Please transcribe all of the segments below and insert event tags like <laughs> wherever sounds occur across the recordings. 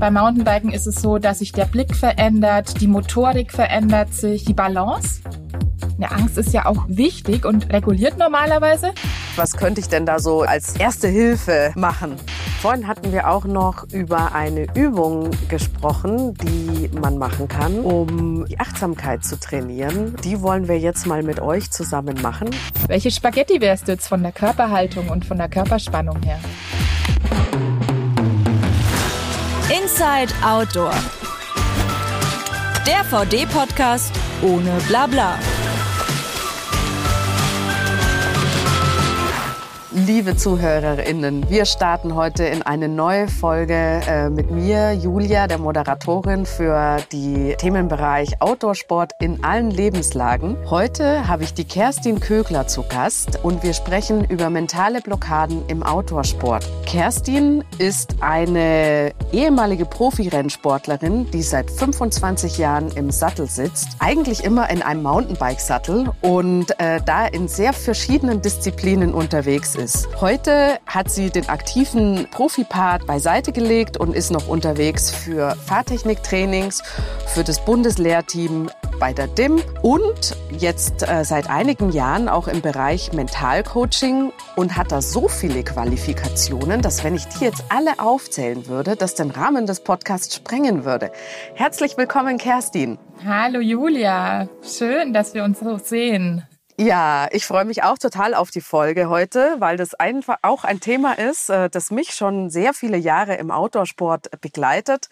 Beim Mountainbiken ist es so, dass sich der Blick verändert, die Motorik verändert sich, die Balance. Eine Angst ist ja auch wichtig und reguliert normalerweise. Was könnte ich denn da so als erste Hilfe machen? Vorhin hatten wir auch noch über eine Übung gesprochen, die man machen kann, um die Achtsamkeit zu trainieren. Die wollen wir jetzt mal mit euch zusammen machen. Welche Spaghetti wärst du jetzt von der Körperhaltung und von der Körperspannung her? Inside Outdoor. Der VD-Podcast ohne Blabla. Liebe ZuhörerInnen, wir starten heute in eine neue Folge äh, mit mir, Julia, der Moderatorin für die Themenbereich Outdoorsport in allen Lebenslagen. Heute habe ich die Kerstin Kögler zu Gast und wir sprechen über mentale Blockaden im Outdoorsport. Kerstin ist eine ehemalige Profirennsportlerin, die seit 25 Jahren im Sattel sitzt, eigentlich immer in einem Mountainbike-Sattel und äh, da in sehr verschiedenen Disziplinen unterwegs ist ist. Heute hat sie den aktiven Profipart beiseite gelegt und ist noch unterwegs für Fahrtechniktrainings, für das Bundeslehrteam bei der DIM und jetzt äh, seit einigen Jahren auch im Bereich Mentalcoaching und hat da so viele Qualifikationen, dass wenn ich die jetzt alle aufzählen würde, das den Rahmen des Podcasts sprengen würde. Herzlich willkommen, Kerstin. Hallo Julia, schön, dass wir uns so sehen. Ja, ich freue mich auch total auf die Folge heute, weil das einfach auch ein Thema ist, äh, das mich schon sehr viele Jahre im Outdoorsport begleitet.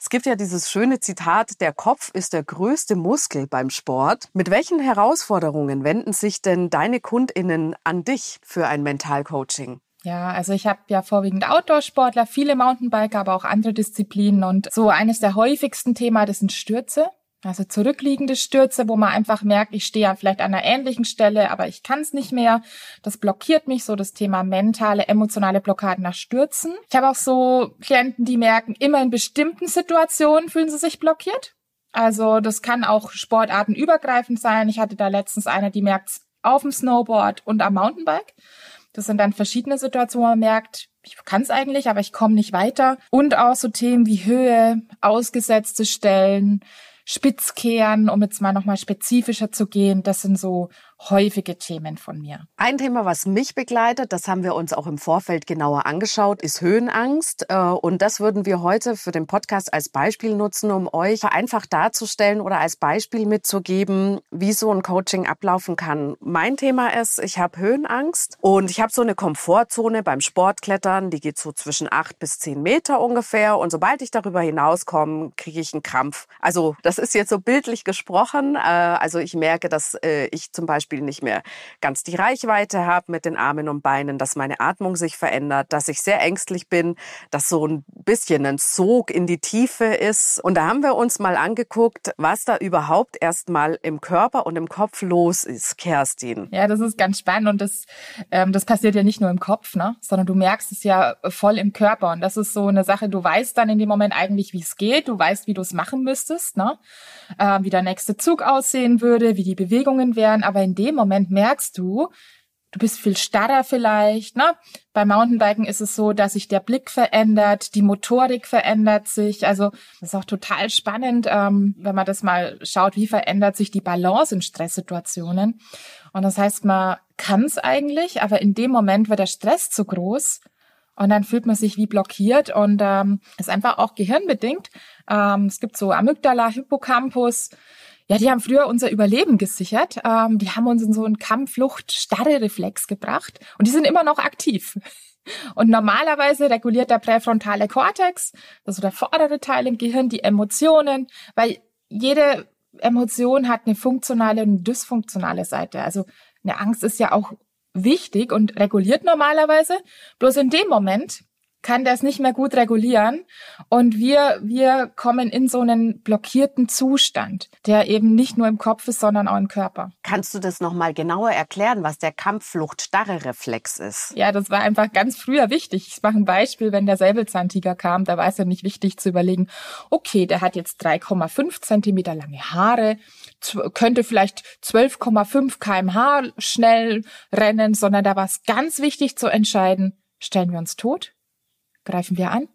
Es gibt ja dieses schöne Zitat, der Kopf ist der größte Muskel beim Sport. Mit welchen Herausforderungen wenden sich denn deine Kundinnen an dich für ein Mentalcoaching? Ja, also ich habe ja vorwiegend Outdoor-Sportler, viele Mountainbiker, aber auch andere Disziplinen und so eines der häufigsten Themen, das sind Stürze. Also zurückliegende Stürze, wo man einfach merkt, ich stehe ja vielleicht an einer ähnlichen Stelle, aber ich kann es nicht mehr. Das blockiert mich so das Thema mentale, emotionale Blockaden nach Stürzen. Ich habe auch so Klienten, die merken, immer in bestimmten Situationen fühlen sie sich blockiert. Also das kann auch sportartenübergreifend sein. Ich hatte da letztens eine, die merkt auf dem Snowboard und am Mountainbike. Das sind dann verschiedene Situationen, wo man merkt, ich kann es eigentlich, aber ich komme nicht weiter. Und auch so Themen wie Höhe, ausgesetzte Stellen, Spitzkehren, um jetzt mal nochmal spezifischer zu gehen. Das sind so häufige Themen von mir. Ein Thema, was mich begleitet, das haben wir uns auch im Vorfeld genauer angeschaut, ist Höhenangst. Äh, und das würden wir heute für den Podcast als Beispiel nutzen, um euch vereinfacht darzustellen oder als Beispiel mitzugeben, wie so ein Coaching ablaufen kann. Mein Thema ist, ich habe Höhenangst und ich habe so eine Komfortzone beim Sportklettern, die geht so zwischen acht bis zehn Meter ungefähr. Und sobald ich darüber hinauskomme, kriege ich einen Krampf. Also das ist jetzt so bildlich gesprochen. Äh, also ich merke, dass äh, ich zum Beispiel Beispiel nicht mehr ganz die Reichweite habe mit den Armen und Beinen, dass meine Atmung sich verändert, dass ich sehr ängstlich bin, dass so ein bisschen ein Sog in die Tiefe ist. Und da haben wir uns mal angeguckt, was da überhaupt erstmal im Körper und im Kopf los ist, Kerstin. Ja, das ist ganz spannend und das, ähm, das passiert ja nicht nur im Kopf, ne? sondern du merkst es ja voll im Körper. Und das ist so eine Sache, du weißt dann in dem Moment eigentlich, wie es geht, du weißt, wie du es machen müsstest, ne? Äh, wie der nächste Zug aussehen würde, wie die Bewegungen wären, aber in dem Moment merkst du, du bist viel starrer vielleicht. Ne? Beim Mountainbiken ist es so, dass sich der Blick verändert, die Motorik verändert sich. Also das ist auch total spannend, ähm, wenn man das mal schaut, wie verändert sich die Balance in Stresssituationen. Und das heißt, man kann es eigentlich, aber in dem Moment wird der Stress zu groß. Und dann fühlt man sich wie blockiert und ähm, ist einfach auch gehirnbedingt. Ähm, es gibt so Amygdala, Hippocampus, ja, die haben früher unser Überleben gesichert. Ähm, die haben uns in so einen Kampfflucht-Starre-Reflex gebracht und die sind immer noch aktiv. <laughs> Und normalerweise reguliert der präfrontale Kortex, also der vordere Teil im Gehirn, die Emotionen, weil jede Emotion hat eine funktionale und dysfunktionale Seite. Also eine Angst ist ja auch wichtig und reguliert normalerweise. Bloß in dem Moment kann das nicht mehr gut regulieren und wir wir kommen in so einen blockierten Zustand, der eben nicht nur im Kopf ist, sondern auch im Körper. Kannst du das noch mal genauer erklären, was der Kampfflucht-Starre-Reflex ist? Ja, das war einfach ganz früher wichtig. Ich mache ein Beispiel, wenn der Säbelzahntiger kam, da war es ja nicht wichtig zu überlegen, okay, der hat jetzt 3,5 Zentimeter lange Haare, könnte vielleicht 12,5 kmh schnell rennen, sondern da war es ganz wichtig zu entscheiden, stellen wir uns tot Greifen wir an,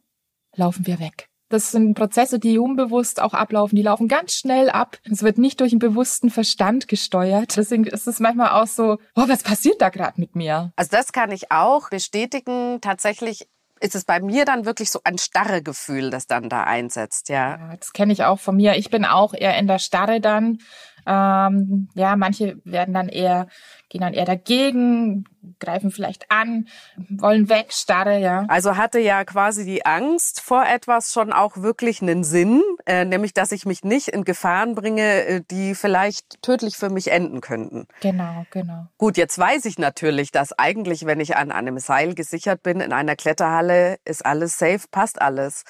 laufen wir weg. Das sind Prozesse, die unbewusst auch ablaufen. Die laufen ganz schnell ab. Es wird nicht durch einen bewussten Verstand gesteuert. Deswegen ist es manchmal auch so, oh, was passiert da gerade mit mir? Also das kann ich auch bestätigen. Tatsächlich ist es bei mir dann wirklich so ein starre Gefühl, das dann da einsetzt, ja. ja das kenne ich auch von mir. Ich bin auch eher in der Starre dann. Ähm, ja, manche werden dann eher, gehen dann eher dagegen, greifen vielleicht an, wollen weg, starre, ja. Also hatte ja quasi die Angst vor etwas schon auch wirklich einen Sinn, äh, nämlich dass ich mich nicht in Gefahren bringe, äh, die vielleicht tödlich für mich enden könnten. Genau, genau. Gut, jetzt weiß ich natürlich, dass eigentlich, wenn ich an einem Seil gesichert bin in einer Kletterhalle, ist alles safe, passt alles.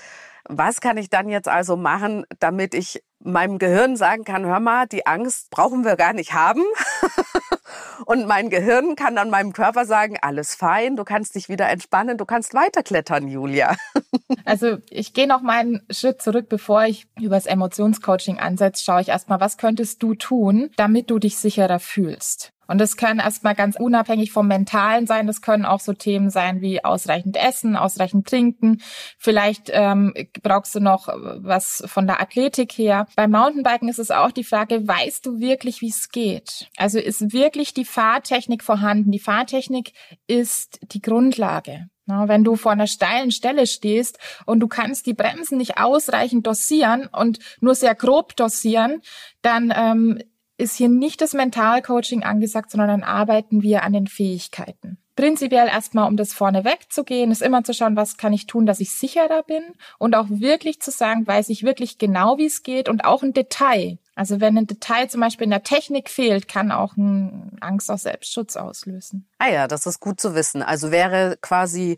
Was kann ich dann jetzt also machen, damit ich meinem Gehirn sagen kann, hör mal, die Angst brauchen wir gar nicht haben. <laughs> Und mein Gehirn kann dann meinem Körper sagen, alles fein, du kannst dich wieder entspannen, du kannst weiterklettern, Julia. <laughs> Also ich gehe noch mal einen Schritt zurück, bevor ich über das Emotionscoaching ansetze, schaue ich erstmal, was könntest du tun, damit du dich sicherer fühlst. Und das können erstmal ganz unabhängig vom Mentalen sein. Das können auch so Themen sein wie ausreichend Essen, ausreichend Trinken. Vielleicht ähm, brauchst du noch was von der Athletik her. Beim Mountainbiken ist es auch die Frage, weißt du wirklich, wie es geht? Also ist wirklich die Fahrtechnik vorhanden? Die Fahrtechnik ist die Grundlage. Wenn du vor einer steilen Stelle stehst und du kannst die Bremsen nicht ausreichend dosieren und nur sehr grob dosieren, dann ähm, ist hier nicht das Mentalcoaching angesagt, sondern dann arbeiten wir an den Fähigkeiten. Prinzipiell erstmal, um das vorne wegzugehen, ist immer zu schauen, was kann ich tun, dass ich sicherer bin und auch wirklich zu sagen, weiß ich wirklich genau, wie es geht und auch ein Detail. Also wenn ein Detail zum Beispiel in der Technik fehlt, kann auch ein Angst aus Selbstschutz auslösen. Ah ja, das ist gut zu wissen. Also wäre quasi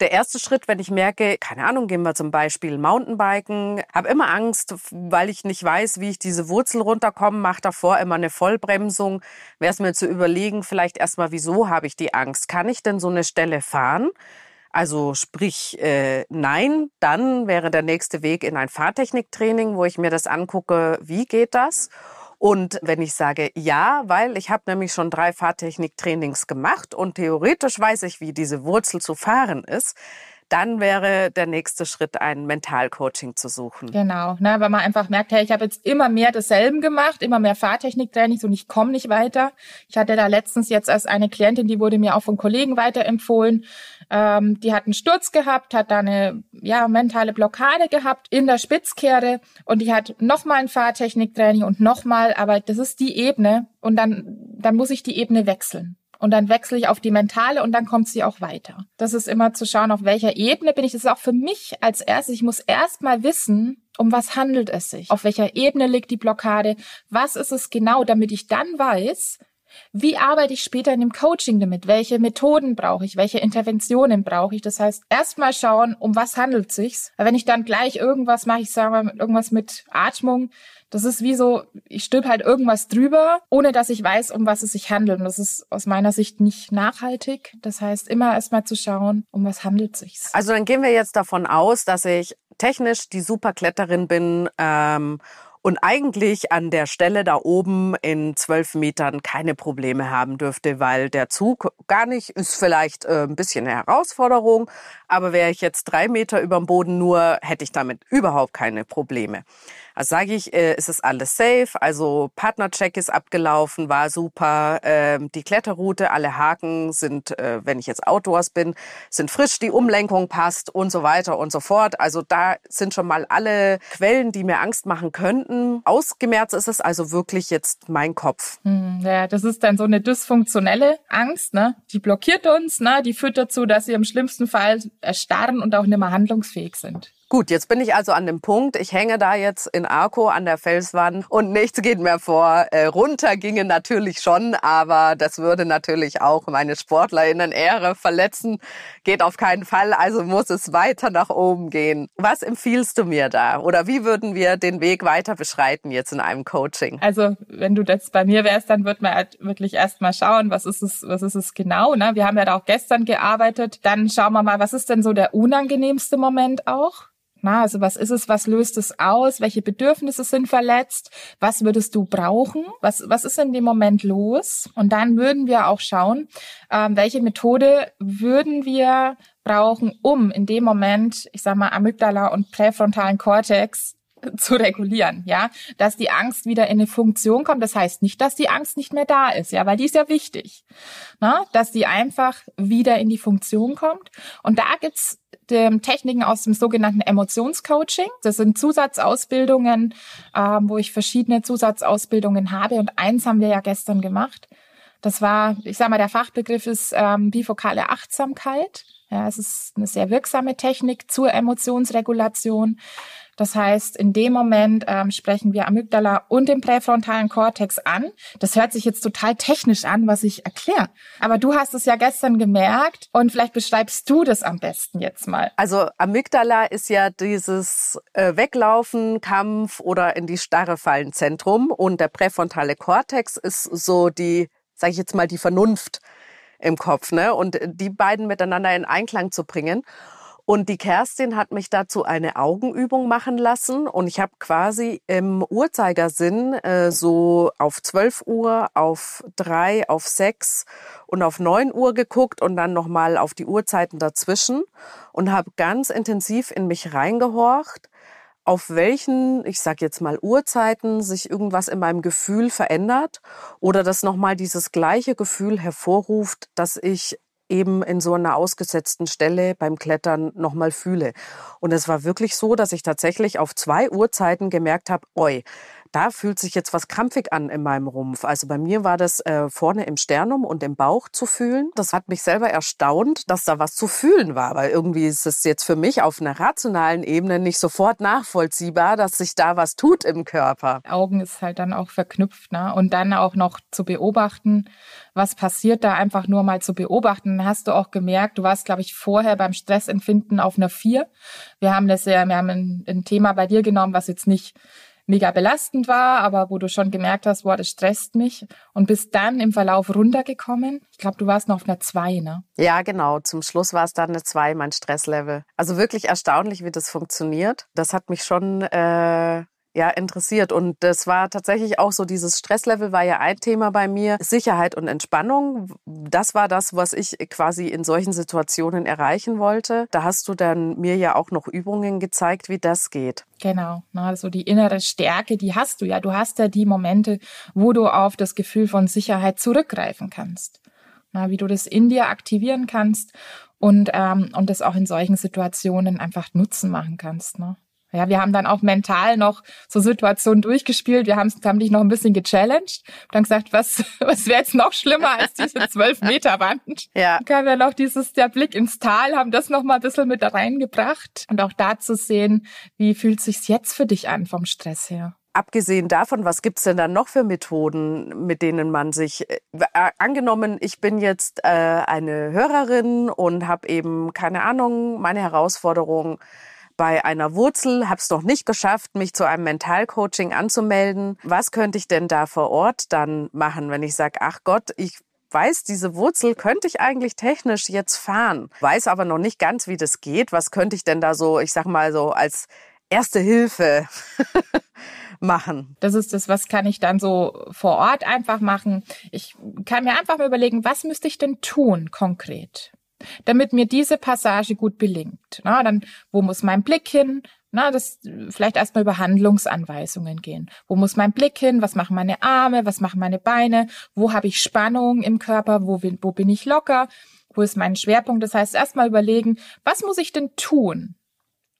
der erste Schritt, wenn ich merke, keine Ahnung, gehen wir zum Beispiel Mountainbiken, habe immer Angst, weil ich nicht weiß, wie ich diese Wurzel runterkomme, mache davor immer eine Vollbremsung, wäre es mir zu überlegen, vielleicht erstmal, wieso habe ich die Angst? Kann ich denn so eine Stelle fahren? Also sprich, äh, nein, dann wäre der nächste Weg in ein Fahrtechniktraining, wo ich mir das angucke, wie geht das? Und wenn ich sage ja, weil ich habe nämlich schon drei Fahrtechniktrainings gemacht und theoretisch weiß ich, wie diese Wurzel zu fahren ist, dann wäre der nächste Schritt, ein Mentalcoaching zu suchen. Genau, ne, weil man einfach merkt, hey, ich habe jetzt immer mehr desselben gemacht, immer mehr Fahrtechniktrainings und ich komme nicht weiter. Ich hatte da letztens jetzt erst eine Klientin, die wurde mir auch von Kollegen weiterempfohlen. Ähm, die hat einen Sturz gehabt, hat da eine ja, mentale Blockade gehabt in der Spitzkehre und die hat nochmal ein Fahrtechniktraining und nochmal, aber das ist die Ebene und dann, dann muss ich die Ebene wechseln. Und dann wechsle ich auf die mentale und dann kommt sie auch weiter. Das ist immer zu schauen, auf welcher Ebene bin ich. Das ist auch für mich als erstes. Ich muss erst mal wissen, um was handelt es sich? Auf welcher Ebene liegt die Blockade? Was ist es genau, damit ich dann weiß, wie arbeite ich später in dem Coaching damit? Welche Methoden brauche ich? Welche Interventionen brauche ich? Das heißt, erstmal schauen, um was handelt sich's? Wenn ich dann gleich irgendwas mache, ich sage mal irgendwas mit Atmung, das ist wie so, ich stülpe halt irgendwas drüber, ohne dass ich weiß, um was es sich handelt. Und das ist aus meiner Sicht nicht nachhaltig. Das heißt, immer erstmal zu schauen, um was handelt sich's. Also dann gehen wir jetzt davon aus, dass ich technisch die Superkletterin bin ähm, und eigentlich an der Stelle da oben in zwölf Metern keine Probleme haben dürfte, weil der Zug gar nicht ist vielleicht äh, ein bisschen eine Herausforderung, aber wäre ich jetzt drei Meter über dem Boden nur, hätte ich damit überhaupt keine Probleme. Also sage ich, äh, ist es alles safe, also Partnercheck ist abgelaufen, war super, äh, die Kletterroute, alle Haken sind, äh, wenn ich jetzt Outdoors bin, sind frisch, die Umlenkung passt und so weiter und so fort. Also da sind schon mal alle Quellen, die mir Angst machen könnten. Ausgemerzt ist es also wirklich jetzt mein Kopf. Hm, ja, das ist dann so eine dysfunktionelle Angst, ne? Die blockiert uns, ne? Die führt dazu, dass wir im schlimmsten Fall erstarren und auch nicht mehr handlungsfähig sind. Gut, jetzt bin ich also an dem Punkt, ich hänge da jetzt in Arco an der Felswand und nichts geht mehr vor. Äh, runter ginge natürlich schon, aber das würde natürlich auch meine SportlerInnen Ehre verletzen. Geht auf keinen Fall, also muss es weiter nach oben gehen. Was empfiehlst du mir da? Oder wie würden wir den Weg weiter beschreiten jetzt in einem Coaching? Also, wenn du das bei mir wärst, dann wird man halt wirklich erstmal schauen, was ist es, was ist es genau, ne? Wir haben ja da auch gestern gearbeitet. Dann schauen wir mal, was ist denn so der unangenehmste Moment auch? Na, also was ist es, was löst es aus, welche Bedürfnisse sind verletzt, was würdest du brauchen, was, was ist in dem Moment los? Und dann würden wir auch schauen, ähm, welche Methode würden wir brauchen, um in dem Moment, ich sag mal, Amygdala und präfrontalen Kortex zu regulieren, ja, dass die Angst wieder in eine Funktion kommt. Das heißt nicht, dass die Angst nicht mehr da ist, ja, weil die ist ja wichtig, na, dass die einfach wieder in die Funktion kommt. Und da gibt's ähm, Techniken aus dem sogenannten Emotionscoaching. Das sind Zusatzausbildungen, ähm, wo ich verschiedene Zusatzausbildungen habe. Und eins haben wir ja gestern gemacht. Das war, ich sag mal, der Fachbegriff ist ähm, bifokale Achtsamkeit. Ja, es ist eine sehr wirksame Technik zur Emotionsregulation. Das heißt, in dem Moment ähm, sprechen wir Amygdala und den präfrontalen Kortex an. Das hört sich jetzt total technisch an, was ich erkläre. Aber du hast es ja gestern gemerkt und vielleicht beschreibst du das am besten jetzt mal. Also Amygdala ist ja dieses äh, Weglaufen, Kampf oder in die Starre fallen Zentrum und der präfrontale Kortex ist so die, sage ich jetzt mal, die Vernunft im Kopf, ne? Und die beiden miteinander in Einklang zu bringen. Und die Kerstin hat mich dazu eine Augenübung machen lassen und ich habe quasi im Uhrzeigersinn äh, so auf 12 Uhr, auf 3, auf 6 und auf 9 Uhr geguckt und dann nochmal auf die Uhrzeiten dazwischen und habe ganz intensiv in mich reingehorcht, auf welchen, ich sag jetzt mal Uhrzeiten, sich irgendwas in meinem Gefühl verändert oder dass nochmal dieses gleiche Gefühl hervorruft, dass ich eben in so einer ausgesetzten Stelle beim Klettern nochmal fühle. Und es war wirklich so, dass ich tatsächlich auf zwei Uhrzeiten gemerkt habe, oi, da fühlt sich jetzt was krampfig an in meinem Rumpf. Also bei mir war das äh, vorne im Sternum und im Bauch zu fühlen. Das hat mich selber erstaunt, dass da was zu fühlen war, weil irgendwie ist es jetzt für mich auf einer rationalen Ebene nicht sofort nachvollziehbar, dass sich da was tut im Körper. Augen ist halt dann auch verknüpft, ne? Und dann auch noch zu beobachten, was passiert da einfach nur mal zu beobachten. Dann hast du auch gemerkt, du warst, glaube ich, vorher beim Stressempfinden auf einer vier. Wir haben das ja, wir haben ein, ein Thema bei dir genommen, was jetzt nicht mega belastend war, aber wo du schon gemerkt hast, boah, das stresst mich und bist dann im Verlauf runtergekommen. Ich glaube, du warst noch auf einer 2, ne? Ja, genau. Zum Schluss war es dann eine 2, mein Stresslevel. Also wirklich erstaunlich, wie das funktioniert. Das hat mich schon äh, ja, interessiert. Und das war tatsächlich auch so, dieses Stresslevel war ja ein Thema bei mir. Sicherheit und Entspannung, das war das, was ich quasi in solchen Situationen erreichen wollte. Da hast du dann mir ja auch noch Übungen gezeigt, wie das geht. Genau, also die innere Stärke, die hast du ja. Du hast ja die Momente, wo du auf das Gefühl von Sicherheit zurückgreifen kannst. Na, wie du das in dir aktivieren kannst und, ähm, und das auch in solchen Situationen einfach Nutzen machen kannst. Ne? Ja, wir haben dann auch mental noch so Situationen durchgespielt. Wir haben, haben dich noch ein bisschen gechallenged. Dann gesagt, was, <laughs> was wäre jetzt noch schlimmer als diese zwölf <laughs> Meter Wand? Ja. Dann kam ja noch dieses, der Blick ins Tal, haben das noch mal ein bisschen mit reingebracht. Und auch da zu sehen, wie fühlt sich's jetzt für dich an vom Stress her? Abgesehen davon, was gibt's denn dann noch für Methoden, mit denen man sich, äh, angenommen, ich bin jetzt äh, eine Hörerin und habe eben keine Ahnung, meine Herausforderung bei einer Wurzel, habe es noch nicht geschafft, mich zu einem Mentalcoaching anzumelden. Was könnte ich denn da vor Ort dann machen, wenn ich sage, ach Gott, ich weiß, diese Wurzel könnte ich eigentlich technisch jetzt fahren, weiß aber noch nicht ganz, wie das geht. Was könnte ich denn da so, ich sag mal so als erste Hilfe <laughs> machen? Das ist das, was kann ich dann so vor Ort einfach machen. Ich kann mir einfach mal überlegen, was müsste ich denn tun konkret? Damit mir diese Passage gut belingt. Na, dann, wo muss mein Blick hin? Na, das vielleicht erstmal über Handlungsanweisungen gehen. Wo muss mein Blick hin? Was machen meine Arme? Was machen meine Beine? Wo habe ich Spannung im Körper? Wo, wo bin ich locker? Wo ist mein Schwerpunkt? Das heißt, erstmal überlegen, was muss ich denn tun?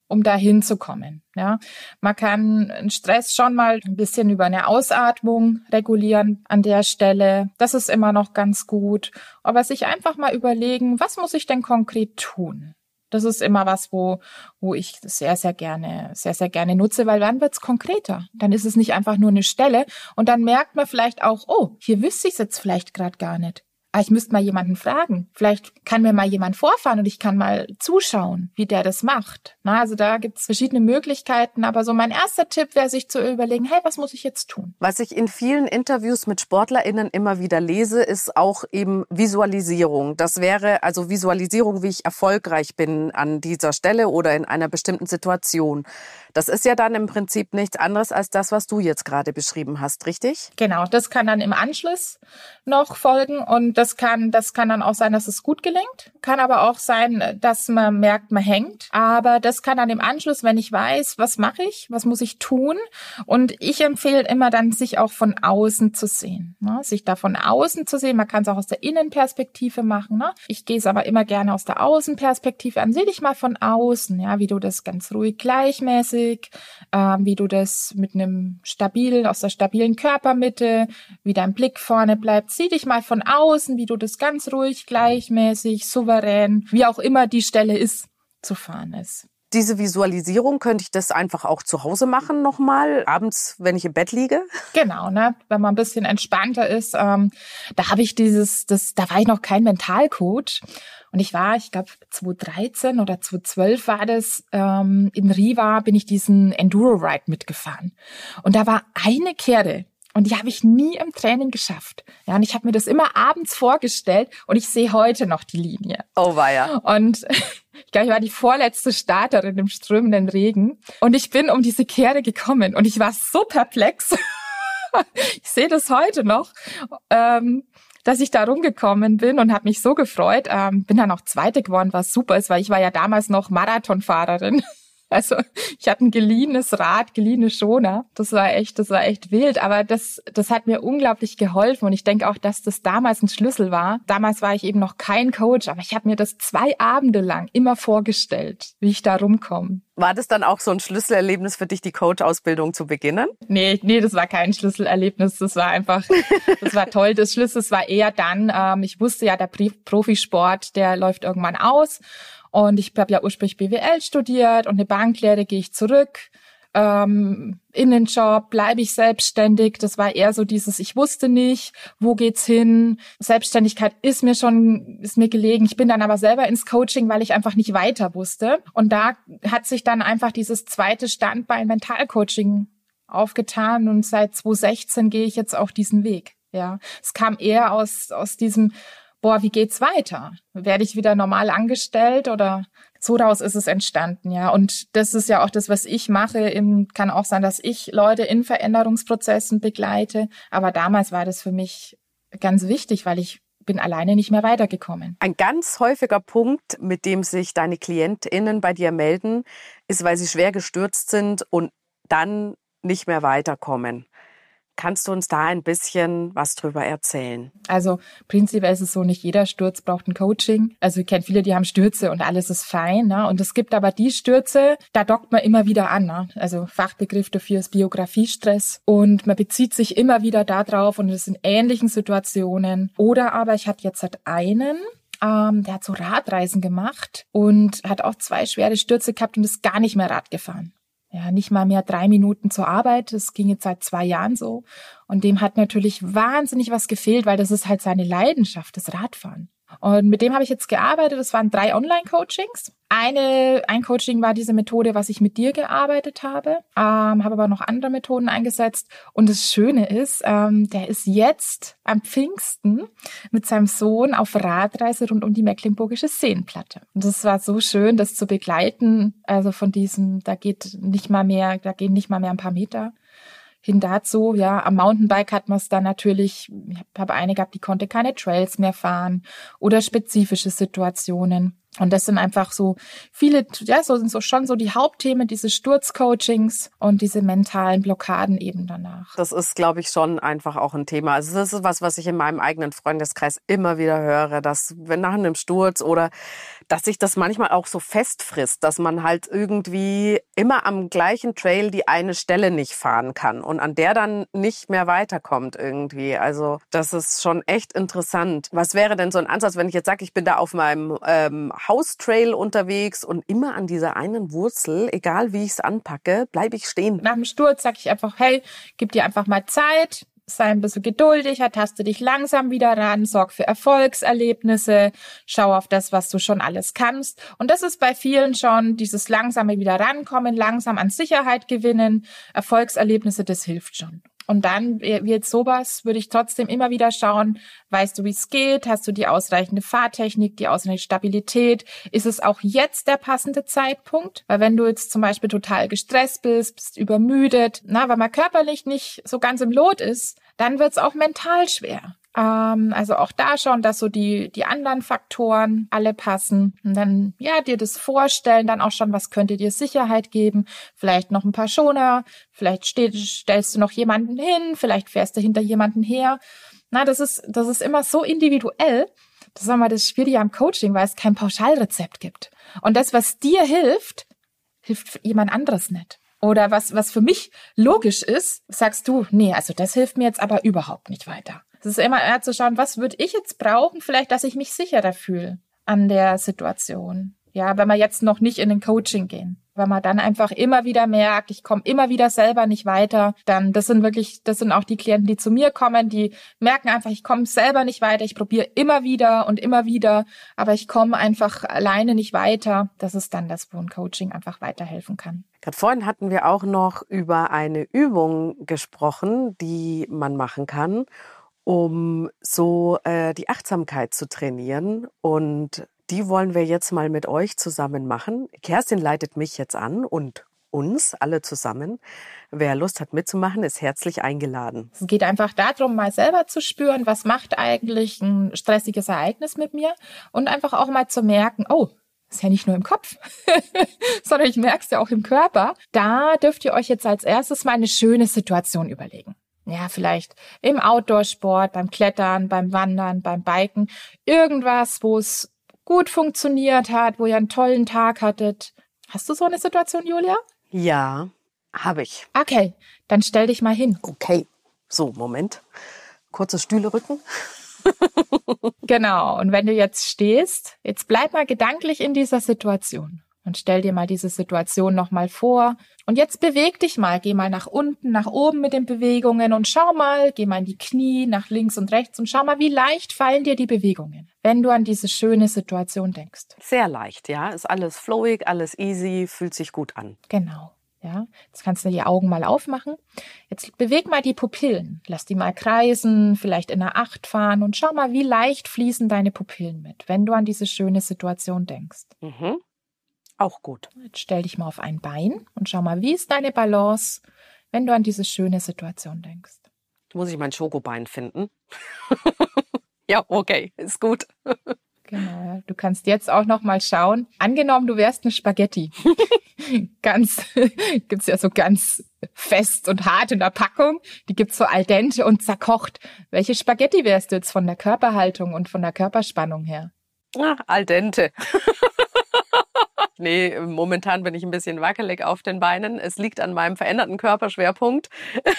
Um da hinzukommen. Ja, man kann Stress schon mal ein bisschen über eine Ausatmung regulieren an der Stelle. Das ist immer noch ganz gut. Aber sich einfach mal überlegen, was muss ich denn konkret tun? Das ist immer was, wo, wo ich sehr, sehr gerne, sehr, sehr gerne nutze, weil dann wird's konkreter. Dann ist es nicht einfach nur eine Stelle und dann merkt man vielleicht auch, oh, hier wüsste ich jetzt vielleicht gerade gar nicht. Ah, ich müsste mal jemanden fragen. Vielleicht kann mir mal jemand vorfahren und ich kann mal zuschauen, wie der das macht. Na, also da gibt es verschiedene Möglichkeiten, aber so mein erster Tipp wäre, sich zu überlegen, hey, was muss ich jetzt tun? Was ich in vielen Interviews mit SportlerInnen immer wieder lese, ist auch eben Visualisierung. Das wäre also Visualisierung, wie ich erfolgreich bin an dieser Stelle oder in einer bestimmten Situation. Das ist ja dann im Prinzip nichts anderes als das, was du jetzt gerade beschrieben hast, richtig? Genau, das kann dann im Anschluss noch folgen und das kann, das kann dann auch sein, dass es gut gelingt. Kann aber auch sein, dass man merkt, man hängt. Aber das kann dann im Anschluss, wenn ich weiß, was mache ich, was muss ich tun. Und ich empfehle immer dann, sich auch von außen zu sehen. Ne? Sich da von außen zu sehen. Man kann es auch aus der Innenperspektive machen. Ne? Ich gehe es aber immer gerne aus der Außenperspektive an. Sieh dich mal von außen, ja, wie du das ganz ruhig gleichmäßig äh, wie du das mit einem stabilen, aus der stabilen Körpermitte, wie dein Blick vorne bleibt. Sieh dich mal von außen, wie du das ganz ruhig, gleichmäßig, souverän, wie auch immer die Stelle ist, zu fahren ist. Diese Visualisierung könnte ich das einfach auch zu Hause machen nochmal, abends, wenn ich im Bett liege? Genau, ne? wenn man ein bisschen entspannter ist. Ähm, da habe ich dieses, das, da war ich noch kein Mentalcoach. Und ich war, ich glaube, 2013 oder 2012 war das, ähm, in Riva bin ich diesen Enduro-Ride mitgefahren. Und da war eine Kehre, und die habe ich nie im Training geschafft. Ja, und ich habe mir das immer abends vorgestellt und ich sehe heute noch die Linie. Oh weia. Und <laughs> ich glaube, ich war die vorletzte Starterin im strömenden Regen. Und ich bin um diese Kehre gekommen und ich war so perplex. <laughs> ich sehe das heute noch. Ähm, dass ich da rumgekommen bin und habe mich so gefreut. Ähm, bin dann auch Zweite geworden, was super ist, weil ich war ja damals noch Marathonfahrerin. <laughs> Also ich hatte ein geliehenes Rad, geliehene Schoner. Das war echt, das war echt wild. Aber das, das hat mir unglaublich geholfen. Und ich denke auch, dass das damals ein Schlüssel war. Damals war ich eben noch kein Coach, aber ich habe mir das zwei Abende lang immer vorgestellt, wie ich da rumkomme. War das dann auch so ein Schlüsselerlebnis für dich, die Coach-Ausbildung zu beginnen? Nee, nee, das war kein Schlüsselerlebnis. Das war einfach, <laughs> das war toll. Das Schlüssel war eher dann, ähm, ich wusste ja, der Profisport, der läuft irgendwann aus. Und ich habe ja ursprünglich BWL studiert und eine Banklehre gehe ich zurück. Ähm, in den Job, bleibe ich selbstständig. Das war eher so dieses, ich wusste nicht, wo geht's hin. Selbstständigkeit ist mir schon, ist mir gelegen. Ich bin dann aber selber ins Coaching, weil ich einfach nicht weiter wusste. Und da hat sich dann einfach dieses zweite Standbein Mentalcoaching aufgetan und seit 2016 gehe ich jetzt auch diesen Weg. Ja, es kam eher aus, aus diesem, boah, wie geht's weiter? Werde ich wieder normal angestellt oder so daraus ist es entstanden, ja. Und das ist ja auch das, was ich mache. Kann auch sein, dass ich Leute in Veränderungsprozessen begleite. Aber damals war das für mich ganz wichtig, weil ich bin alleine nicht mehr weitergekommen. Ein ganz häufiger Punkt, mit dem sich deine KlientInnen bei dir melden, ist, weil sie schwer gestürzt sind und dann nicht mehr weiterkommen. Kannst du uns da ein bisschen was drüber erzählen? Also prinzipiell ist es so, nicht jeder Sturz braucht ein Coaching. Also ich kenne viele, die haben Stürze und alles ist fein. Ne? Und es gibt aber die Stürze, da dockt man immer wieder an. Ne? Also Fachbegriff dafür ist Biografiestress. Und man bezieht sich immer wieder darauf und es in ähnlichen Situationen. Oder aber ich hatte jetzt halt einen, ähm, der hat so Radreisen gemacht und hat auch zwei schwere Stürze gehabt und ist gar nicht mehr Rad gefahren ja, nicht mal mehr drei Minuten zur Arbeit. Das ging jetzt seit zwei Jahren so. Und dem hat natürlich wahnsinnig was gefehlt, weil das ist halt seine Leidenschaft, das Radfahren. Und mit dem habe ich jetzt gearbeitet. Das waren drei Online-Coachings. Eine, ein Coaching war diese Methode, was ich mit dir gearbeitet habe, ähm, habe aber noch andere Methoden eingesetzt. Und das Schöne ist, ähm, der ist jetzt am Pfingsten mit seinem Sohn auf Radreise rund um die Mecklenburgische Seenplatte. Und das war so schön, das zu begleiten. Also von diesem, da geht nicht mal mehr, da gehen nicht mal mehr ein paar Meter hin dazu, ja, am Mountainbike hat man es dann natürlich, ich habe eine gehabt, die konnte keine Trails mehr fahren oder spezifische Situationen. Und das sind einfach so viele, ja, so sind so schon so die Hauptthemen, diese Sturzcoachings und diese mentalen Blockaden eben danach. Das ist, glaube ich, schon einfach auch ein Thema. Also das ist was, was ich in meinem eigenen Freundeskreis immer wieder höre, dass wenn nach einem Sturz oder dass sich das manchmal auch so festfrisst, dass man halt irgendwie immer am gleichen Trail die eine Stelle nicht fahren kann und an der dann nicht mehr weiterkommt irgendwie. Also das ist schon echt interessant. Was wäre denn so ein Ansatz, wenn ich jetzt sage, ich bin da auf meinem ähm, Haustrail unterwegs und immer an dieser einen Wurzel, egal wie ich es anpacke, bleibe ich stehen. Nach dem Sturz sage ich einfach, hey, gib dir einfach mal Zeit, sei ein bisschen geduldiger, taste dich langsam wieder ran, sorg für Erfolgserlebnisse, schau auf das, was du schon alles kannst. Und das ist bei vielen schon dieses langsame wieder rankommen, langsam an Sicherheit gewinnen. Erfolgserlebnisse, das hilft schon. Und dann, jetzt sowas, würde ich trotzdem immer wieder schauen, weißt du, wie es geht? Hast du die ausreichende Fahrtechnik, die ausreichende Stabilität? Ist es auch jetzt der passende Zeitpunkt? Weil wenn du jetzt zum Beispiel total gestresst bist, bist übermüdet, na, weil man körperlich nicht so ganz im Lot ist, dann wird es auch mental schwer. Ähm, also auch da schon, dass so die, die anderen Faktoren alle passen. Und dann, ja, dir das vorstellen, dann auch schon, was könnte dir Sicherheit geben? Vielleicht noch ein paar Schoner, vielleicht steht, stellst du noch jemanden hin, vielleicht fährst du hinter jemanden her. Na, das ist, das ist immer so individuell. Das ist immer das Schwierige am Coaching, weil es kein Pauschalrezept gibt. Und das, was dir hilft, hilft jemand anderes nicht. Oder was, was für mich logisch ist, sagst du, nee, also das hilft mir jetzt aber überhaupt nicht weiter. Es ist immer eher zu schauen, was würde ich jetzt brauchen, vielleicht, dass ich mich sicherer fühle an der Situation. Ja, wenn wir jetzt noch nicht in den Coaching gehen. Wenn man dann einfach immer wieder merkt, ich komme immer wieder selber nicht weiter, dann das sind wirklich, das sind auch die Klienten, die zu mir kommen, die merken einfach, ich komme selber nicht weiter, ich probiere immer wieder und immer wieder, aber ich komme einfach alleine nicht weiter. Das ist dann das, wo ein Coaching einfach weiterhelfen kann. Gerade vorhin hatten wir auch noch über eine Übung gesprochen, die man machen kann, um so äh, die Achtsamkeit zu trainieren. Und die wollen wir jetzt mal mit euch zusammen machen. Kerstin leitet mich jetzt an und uns alle zusammen. Wer Lust hat mitzumachen, ist herzlich eingeladen. Es geht einfach darum, mal selber zu spüren, was macht eigentlich ein stressiges Ereignis mit mir und einfach auch mal zu merken, oh, ist ja nicht nur im Kopf, <laughs> sondern ich merke es ja auch im Körper. Da dürft ihr euch jetzt als erstes mal eine schöne Situation überlegen ja, vielleicht im Outdoor-Sport, beim Klettern, beim Wandern, beim Biken, irgendwas, wo es gut funktioniert hat, wo ihr einen tollen Tag hattet. Hast du so eine Situation, Julia? Ja, habe ich. Okay, dann stell dich mal hin. Okay. So, Moment. Kurze Stühle rücken. <laughs> genau. Und wenn du jetzt stehst, jetzt bleib mal gedanklich in dieser Situation. Und stell dir mal diese Situation nochmal vor. Und jetzt beweg dich mal. Geh mal nach unten, nach oben mit den Bewegungen und schau mal, geh mal in die Knie, nach links und rechts und schau mal, wie leicht fallen dir die Bewegungen, wenn du an diese schöne Situation denkst. Sehr leicht, ja. Ist alles flowig, alles easy, fühlt sich gut an. Genau. Ja, jetzt kannst du die Augen mal aufmachen. Jetzt beweg mal die Pupillen. Lass die mal kreisen, vielleicht in einer Acht fahren und schau mal, wie leicht fließen deine Pupillen mit, wenn du an diese schöne Situation denkst. Mhm. Auch gut. Jetzt stell dich mal auf ein Bein und schau mal, wie ist deine Balance, wenn du an diese schöne Situation denkst. muss ich mein Schokobein finden. <laughs> ja, okay, ist gut. <laughs> Genau, du kannst jetzt auch noch mal schauen. Angenommen, du wärst eine Spaghetti. <laughs> ganz, gibt's ja so ganz fest und hart in der Packung. Die gibt's so al dente und zerkocht. Welche Spaghetti wärst du jetzt von der Körperhaltung und von der Körperspannung her? Ah, al dente. Nee, momentan bin ich ein bisschen wackelig auf den Beinen. Es liegt an meinem veränderten Körperschwerpunkt. <laughs>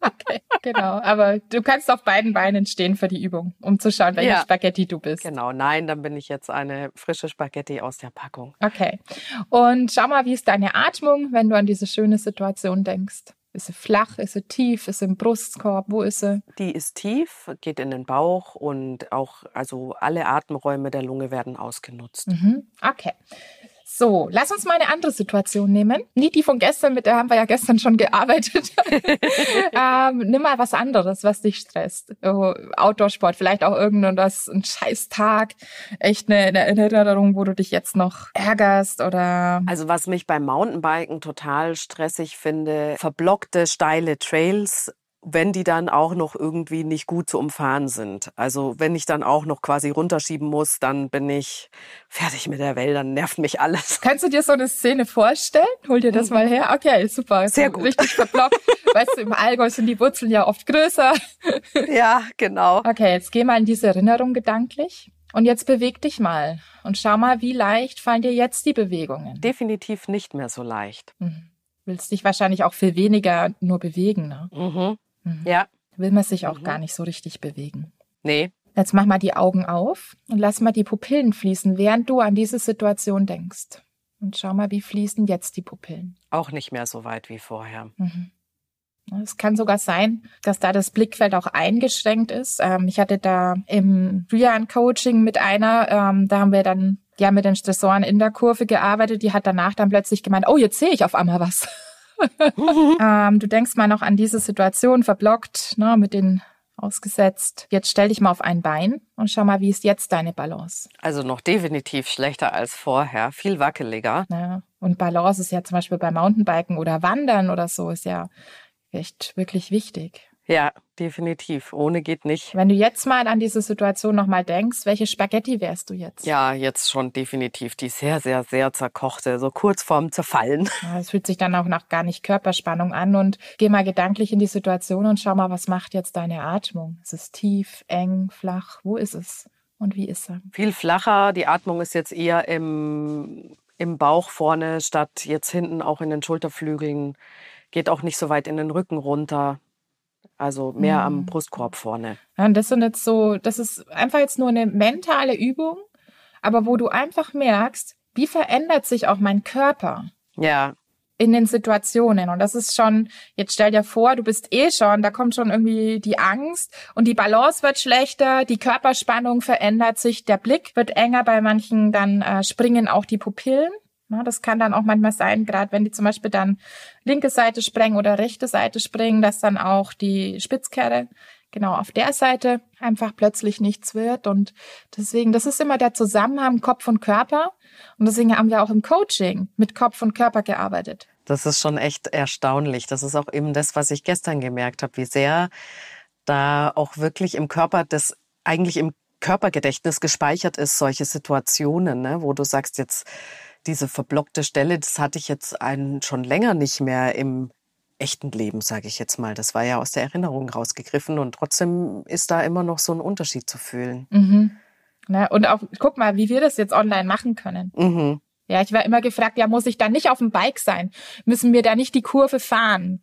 okay, genau. Aber du kannst auf beiden Beinen stehen für die Übung, um zu schauen, welche ja. Spaghetti du bist. Genau, nein, dann bin ich jetzt eine frische Spaghetti aus der Packung. Okay. Und schau mal, wie ist deine Atmung, wenn du an diese schöne Situation denkst? Ist sie flach? Ist sie tief? Ist sie im Brustkorb? Wo ist sie? Die ist tief, geht in den Bauch und auch, also alle Atemräume der Lunge werden ausgenutzt. Mhm. Okay. So, lass uns mal eine andere Situation nehmen. Nicht die von gestern, mit der haben wir ja gestern schon gearbeitet. <laughs> ähm, nimm mal was anderes, was dich stresst. Oh, Outdoor-Sport, vielleicht auch irgendwas, ein Scheißtag, echt eine, eine Erinnerung, wo du dich jetzt noch ärgerst oder. Also was mich beim Mountainbiken total stressig finde, verblockte, steile Trails wenn die dann auch noch irgendwie nicht gut zu umfahren sind. Also wenn ich dann auch noch quasi runterschieben muss, dann bin ich fertig mit der Welt, dann nervt mich alles. <laughs> Kannst du dir so eine Szene vorstellen? Hol dir das mhm. mal her. Okay, super. Sehr gut. Richtig <laughs> verblockt. weißt du, im Allgäu sind die Wurzeln ja oft größer. <laughs> ja, genau. Okay, jetzt geh mal in diese Erinnerung gedanklich. Und jetzt beweg dich mal und schau mal, wie leicht fallen dir jetzt die Bewegungen. Definitiv nicht mehr so leicht. Mhm. Willst dich wahrscheinlich auch viel weniger nur bewegen, ne? Mhm. Mhm. Ja. Will man sich auch mhm. gar nicht so richtig bewegen. Nee. Jetzt mach mal die Augen auf und lass mal die Pupillen fließen, während du an diese Situation denkst. Und schau mal, wie fließen jetzt die Pupillen. Auch nicht mehr so weit wie vorher. Mhm. Es kann sogar sein, dass da das Blickfeld auch eingeschränkt ist. Ähm, ich hatte da im Frühjahr ein Coaching mit einer, ähm, da haben wir dann ja mit den Stressoren in der Kurve gearbeitet. Die hat danach dann plötzlich gemeint, oh, jetzt sehe ich auf einmal was. <laughs> ähm, du denkst mal noch an diese Situation, verblockt, ne, mit den ausgesetzt. Jetzt stell dich mal auf ein Bein und schau mal, wie ist jetzt deine Balance? Also noch definitiv schlechter als vorher, viel wackeliger. Ja. Und Balance ist ja zum Beispiel bei Mountainbiken oder Wandern oder so, ist ja echt wirklich wichtig. Ja, definitiv. Ohne geht nicht. Wenn du jetzt mal an diese Situation nochmal denkst, welche Spaghetti wärst du jetzt? Ja, jetzt schon definitiv die sehr, sehr, sehr zerkochte, so kurz vorm Zerfallen. Es fühlt sich dann auch noch gar nicht Körperspannung an und geh mal gedanklich in die Situation und schau mal, was macht jetzt deine Atmung? Ist es tief, eng, flach? Wo ist es? Und wie ist er? Viel flacher. Die Atmung ist jetzt eher im, im Bauch vorne statt jetzt hinten auch in den Schulterflügeln. Geht auch nicht so weit in den Rücken runter. Also mehr mhm. am Brustkorb vorne. Ja, und das sind jetzt so, das ist einfach jetzt nur eine mentale Übung, aber wo du einfach merkst, wie verändert sich auch mein Körper? Ja. In den Situationen. Und das ist schon, jetzt stell dir vor, du bist eh schon, da kommt schon irgendwie die Angst und die Balance wird schlechter, die Körperspannung verändert sich, der Blick wird enger, bei manchen dann äh, springen auch die Pupillen. Ja, das kann dann auch manchmal sein, gerade wenn die zum Beispiel dann linke Seite sprengen oder rechte Seite springen, dass dann auch die Spitzkehre genau auf der Seite einfach plötzlich nichts wird. Und deswegen, das ist immer der Zusammenhang Kopf und Körper. Und deswegen haben wir auch im Coaching mit Kopf und Körper gearbeitet. Das ist schon echt erstaunlich. Das ist auch eben das, was ich gestern gemerkt habe, wie sehr da auch wirklich im Körper das eigentlich im Körpergedächtnis gespeichert ist, solche Situationen, ne, wo du sagst, jetzt diese verblockte Stelle, das hatte ich jetzt einen schon länger nicht mehr im echten Leben, sage ich jetzt mal. Das war ja aus der Erinnerung rausgegriffen und trotzdem ist da immer noch so ein Unterschied zu fühlen. Mhm. Na, und auch, guck mal, wie wir das jetzt online machen können. Mhm. Ja, ich war immer gefragt, ja, muss ich da nicht auf dem Bike sein? Müssen wir da nicht die Kurve fahren?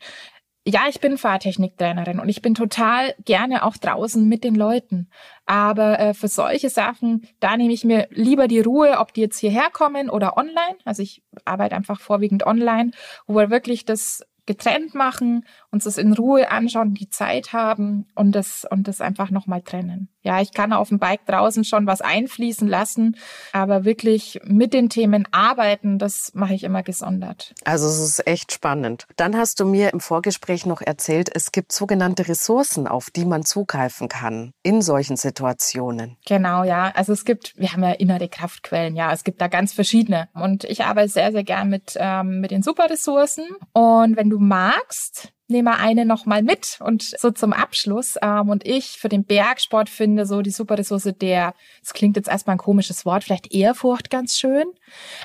Ja, ich bin Fahrtechniktrainerin und ich bin total gerne auch draußen mit den Leuten. Aber äh, für solche Sachen, da nehme ich mir lieber die Ruhe, ob die jetzt hierher kommen oder online. Also ich arbeite einfach vorwiegend online, wo wir wirklich das getrennt machen, uns das in Ruhe anschauen, die Zeit haben und das, und das einfach nochmal trennen. Ja, ich kann auf dem Bike draußen schon was einfließen lassen, aber wirklich mit den Themen arbeiten, das mache ich immer gesondert. Also es ist echt spannend. Dann hast du mir im Vorgespräch noch erzählt, es gibt sogenannte Ressourcen, auf die man zugreifen kann in solchen Situationen. Genau, ja. Also es gibt, wir haben ja innere Kraftquellen, ja, es gibt da ganz verschiedene. Und ich arbeite sehr, sehr gern mit, ähm, mit den Superressourcen. Und wenn du du magst, nehme eine nochmal mit und so zum Abschluss. Ähm, und ich für den Bergsport finde so die super Ressource der, es klingt jetzt erstmal ein komisches Wort, vielleicht Ehrfurcht ganz schön,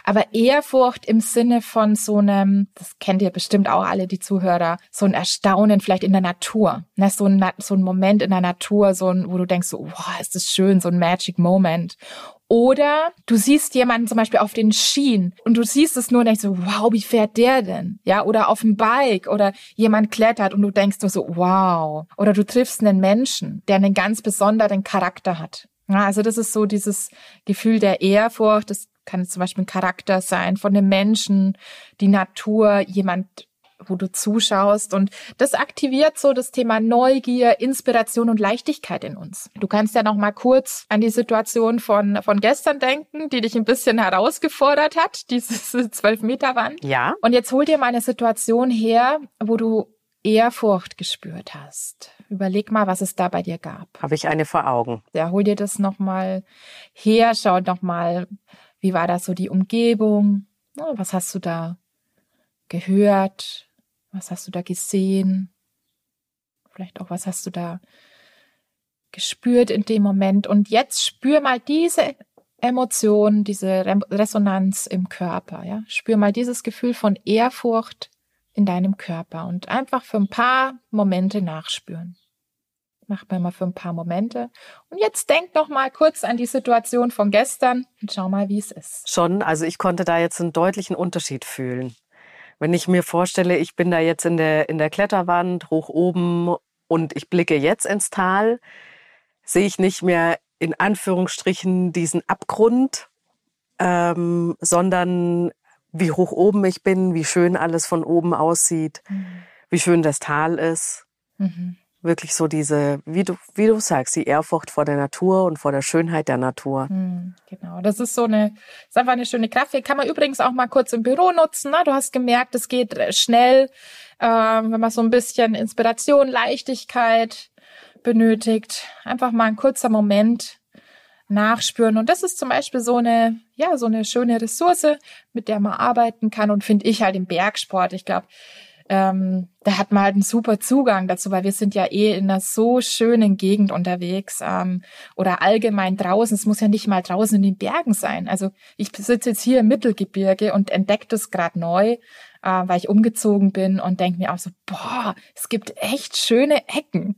aber Ehrfurcht im Sinne von so einem, das kennt ihr bestimmt auch alle, die Zuhörer, so ein Erstaunen vielleicht in der Natur. Ne? So, ein, so ein Moment in der Natur, so ein, wo du denkst, so, wow, ist das schön, so ein Magic Moment. Oder du siehst jemanden zum Beispiel auf den Schienen und du siehst es nur und denkst so, wow, wie fährt der denn? Ja, oder auf dem Bike oder jemand klettert und du denkst nur so, wow. Oder du triffst einen Menschen, der einen ganz besonderen Charakter hat. Ja, also das ist so dieses Gefühl der Ehrfurcht. Das kann zum Beispiel ein Charakter sein von einem Menschen, die Natur, jemand wo du zuschaust. Und das aktiviert so das Thema Neugier, Inspiration und Leichtigkeit in uns. Du kannst ja noch mal kurz an die Situation von, von gestern denken, die dich ein bisschen herausgefordert hat, diese <laughs> zwölf Meter Wand. Ja. Und jetzt hol dir mal eine Situation her, wo du Ehrfurcht gespürt hast. Überleg mal, was es da bei dir gab. Habe ich eine vor Augen? Ja, hol dir das noch mal her, schau noch mal, wie war da so die Umgebung? Was hast du da gehört? Was hast du da gesehen? Vielleicht auch, was hast du da gespürt in dem Moment? Und jetzt spür mal diese Emotion, diese Resonanz im Körper, ja? Spür mal dieses Gefühl von Ehrfurcht in deinem Körper und einfach für ein paar Momente nachspüren. Mach mal für ein paar Momente. Und jetzt denk noch mal kurz an die Situation von gestern und schau mal, wie es ist. Schon, also ich konnte da jetzt einen deutlichen Unterschied fühlen. Wenn ich mir vorstelle, ich bin da jetzt in der, in der Kletterwand hoch oben und ich blicke jetzt ins Tal, sehe ich nicht mehr in Anführungsstrichen diesen Abgrund, ähm, sondern wie hoch oben ich bin, wie schön alles von oben aussieht, mhm. wie schön das Tal ist. Mhm wirklich so diese, wie du, wie du sagst, die Ehrfurcht vor der Natur und vor der Schönheit der Natur. Hm, genau, das ist so eine, ist einfach eine schöne Kraft. Die kann man übrigens auch mal kurz im Büro nutzen. Ne? Du hast gemerkt, es geht schnell, äh, wenn man so ein bisschen Inspiration, Leichtigkeit benötigt. Einfach mal ein kurzer Moment nachspüren. Und das ist zum Beispiel so eine, ja, so eine schöne Ressource, mit der man arbeiten kann und finde ich halt im Bergsport. Ich glaube, ähm, da hat man halt einen super Zugang dazu, weil wir sind ja eh in einer so schönen Gegend unterwegs ähm, oder allgemein draußen. Es muss ja nicht mal draußen in den Bergen sein. Also ich sitze jetzt hier im Mittelgebirge und entdecke das gerade neu, äh, weil ich umgezogen bin und denke mir auch so, boah, es gibt echt schöne Ecken.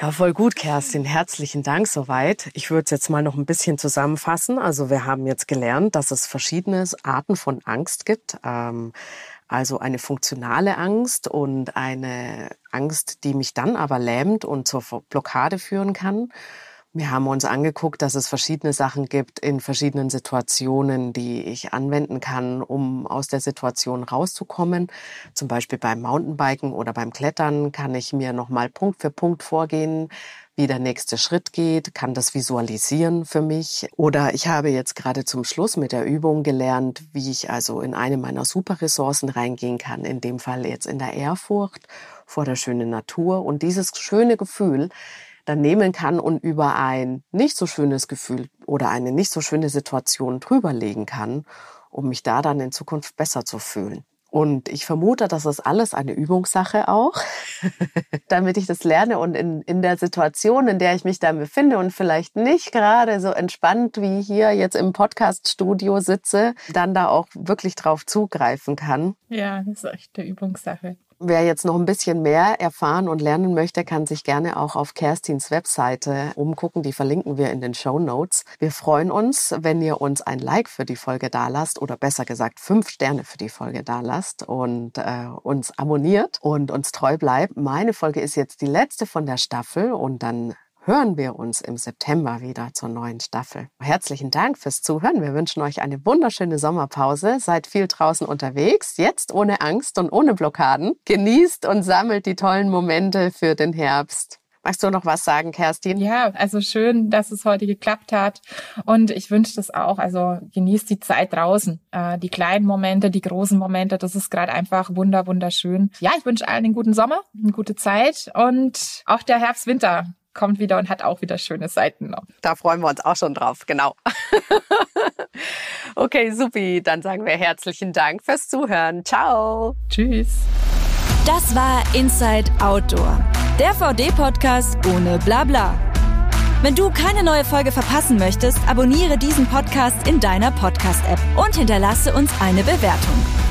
Ja, voll gut, Kerstin. Herzlichen Dank soweit. Ich würde es jetzt mal noch ein bisschen zusammenfassen. Also wir haben jetzt gelernt, dass es verschiedene Arten von Angst gibt. Ähm, also eine funktionale Angst und eine Angst, die mich dann aber lähmt und zur Blockade führen kann. Wir haben uns angeguckt, dass es verschiedene Sachen gibt in verschiedenen Situationen, die ich anwenden kann, um aus der Situation rauszukommen. Zum Beispiel beim Mountainbiken oder beim Klettern kann ich mir nochmal Punkt für Punkt vorgehen, wie der nächste Schritt geht, kann das visualisieren für mich. Oder ich habe jetzt gerade zum Schluss mit der Übung gelernt, wie ich also in eine meiner Superressourcen reingehen kann, in dem Fall jetzt in der Ehrfurcht vor der schönen Natur und dieses schöne Gefühl dann nehmen kann und über ein nicht so schönes Gefühl oder eine nicht so schöne Situation drüberlegen kann, um mich da dann in Zukunft besser zu fühlen. Und ich vermute, das ist alles eine Übungssache auch, <laughs> damit ich das lerne und in, in der Situation, in der ich mich dann befinde und vielleicht nicht gerade so entspannt wie hier jetzt im Podcast-Studio sitze, dann da auch wirklich drauf zugreifen kann. Ja, das ist echt eine Übungssache. Wer jetzt noch ein bisschen mehr erfahren und lernen möchte, kann sich gerne auch auf Kerstins Webseite umgucken. Die verlinken wir in den Show Notes. Wir freuen uns, wenn ihr uns ein Like für die Folge dalasst oder besser gesagt fünf Sterne für die Folge dalasst und äh, uns abonniert und uns treu bleibt. Meine Folge ist jetzt die letzte von der Staffel und dann hören wir uns im September wieder zur neuen Staffel. Herzlichen Dank fürs Zuhören. Wir wünschen euch eine wunderschöne Sommerpause. Seid viel draußen unterwegs, jetzt ohne Angst und ohne Blockaden. Genießt und sammelt die tollen Momente für den Herbst. Magst du noch was sagen, Kerstin? Ja, also schön, dass es heute geklappt hat. Und ich wünsche das auch. Also genießt die Zeit draußen. Äh, die kleinen Momente, die großen Momente, das ist gerade einfach wunder, wunderschön. Ja, ich wünsche allen einen guten Sommer, eine gute Zeit und auch der Herbst, Winter kommt wieder und hat auch wieder schöne Seiten noch. Da freuen wir uns auch schon drauf, genau. <laughs> okay, supi. Dann sagen wir herzlichen Dank fürs Zuhören. Ciao. Tschüss. Das war Inside Outdoor, der VD-Podcast ohne Blabla. Wenn du keine neue Folge verpassen möchtest, abonniere diesen Podcast in deiner Podcast-App und hinterlasse uns eine Bewertung.